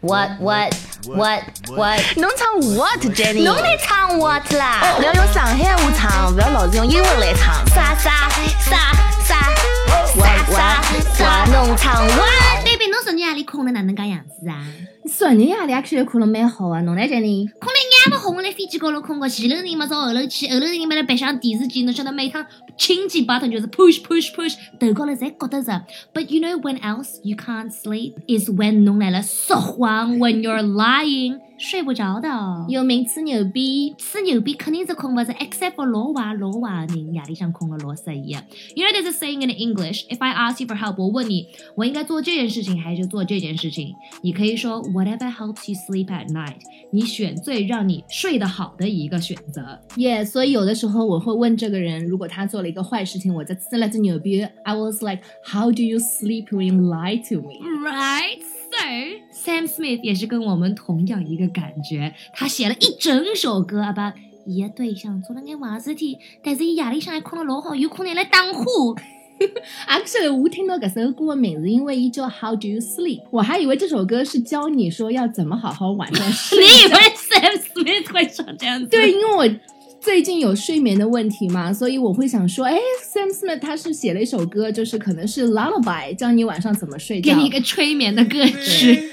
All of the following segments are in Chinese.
What what what what？侬唱 what Jenny？侬来唱 what 啦？不要用上海话唱，不要老是用英文来唱。啥啥啥啥啥啥啥？侬唱 what？baby，侬昨日夜里困了哪能介样子啊？昨日夜里 actually 困了蛮好啊，侬呢 Jenny？困了眼不红，我在飞机高头困觉，前头人嘛朝后头去，后头人没来白相电视机，侬晓得每趟轻机把头就是 push push push，头高头侪觉得着。But you know when else you can't sleep is when 侬来了说谎，when you're lying。睡不着的，有名吹牛逼，吹牛逼肯定是困不着，except for 老外老外人夜里向困了老适宜。You know there's a saying in English, if I ask you for help，我问你，我应该做这件事情还是做这件事情？你可以说 whatever helps you sleep at night，你选最让你睡得好的一个选择。Yeah，所以有的时候我会问这个人，如果他做了一个坏事情，我在吹了这牛逼，I was like, how do you sleep when you lie to me? So Sam Smith 也是跟我们同样一个感觉，他写了一整首歌把伊个对象做了眼坏事体，但是伊夜里向还困了老好，有可能来打呼。Actually，我听到这首歌的名字，因为伊叫 How Do You Sleep，我还以为这首歌是教你说要怎么好好晚上睡。你以为 Sam Smith 会唱这样子？对，因为我。最近有睡眠的问题嘛，所以我会想说，哎，Sam Smith 他是写了一首歌，就是可能是 lullaby，教你晚上怎么睡觉，给你一个催眠的歌曲。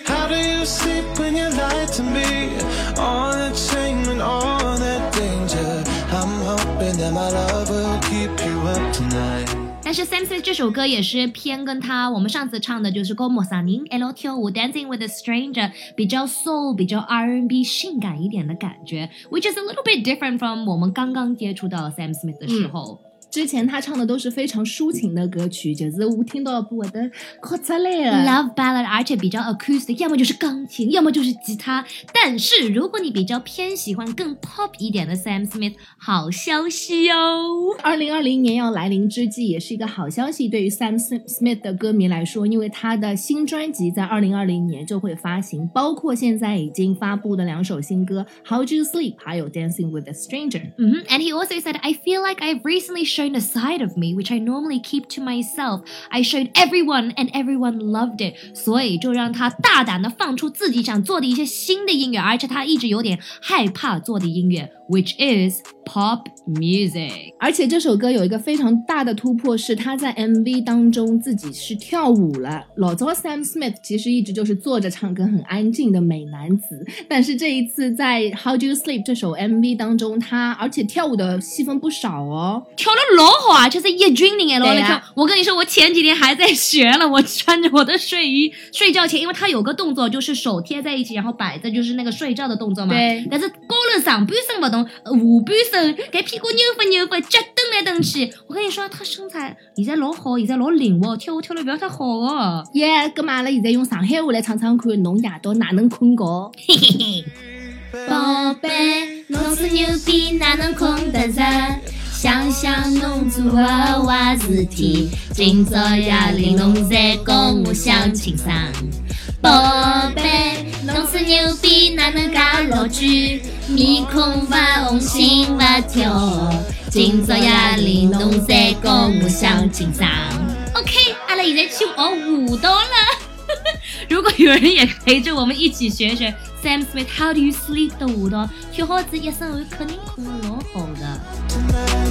但是 Sam Smith 这首歌也是偏跟他我们上次唱的就是《Go Mosaning L T O Dancing with a Stranger 比较 soul 比较 R N B 性感一点的感觉，which is a little bit different from 我们刚刚接触到 Sam Smith 的时候。之前他唱的都是非常抒情的歌曲，就是我听到不得哭出来了。Love ballad，而且比较 acoustic，要么就是钢琴，要么就是吉他。但是如果你比较偏喜欢更 pop 一点的 Sam Smith，好消息哦！二零二零年要来临之际，也是一个好消息，对于 Sam Smith 的歌迷来说，因为他的新专辑在二零二零年就会发行，包括现在已经发布的两首新歌《How Do You Sleep》还有《Dancing with a Stranger》。嗯哼，And he also said, I feel like I've recently shown shown a side of me which I normally keep to myself. I showed everyone and everyone loved it. 所以就让他大胆的放出自己想做的一些新的音乐，而且他一直有点害怕做的音乐，which is pop music。而且这首歌有一个非常大的突破，是他在 MV 当中自己是跳舞了。老早 Sam Smith 其实一直就是坐着唱歌，很安静的美男子，但是这一次在 How Do You Sleep 这首 MV 当中，他而且跳舞的戏份不少哦，跳的。老好啊，就是一军领哎，老那我跟你说，我前几天还在学了。我穿着我的睡衣睡觉前，因为他有个动作，就是手贴在一起，然后摆着，就是那个睡觉的动作嘛。对。但是高了上半身不动，下半身给屁股扭翻扭翻，脚蹬来蹬去。我跟你说，他身材现在老好，现在老灵活，跳舞跳的不要太好哦。耶，哥嘛了，现在用上海话来唱唱看，侬夜到哪能困觉？嘿嘿嘿。宝贝，侬是牛逼，哪能困得着？想想侬做的坏事体，今朝夜里侬在跟我想清桑。宝贝，侬吹牛能介老句？面孔不红心不跳，今朝夜里侬在讲我想清桑。OK，阿拉现在去学舞蹈了。如果有人也陪着我们一起学学 Sam Smith How Do You Sleep 的舞蹈，跳好子一身汗肯定困得老好的。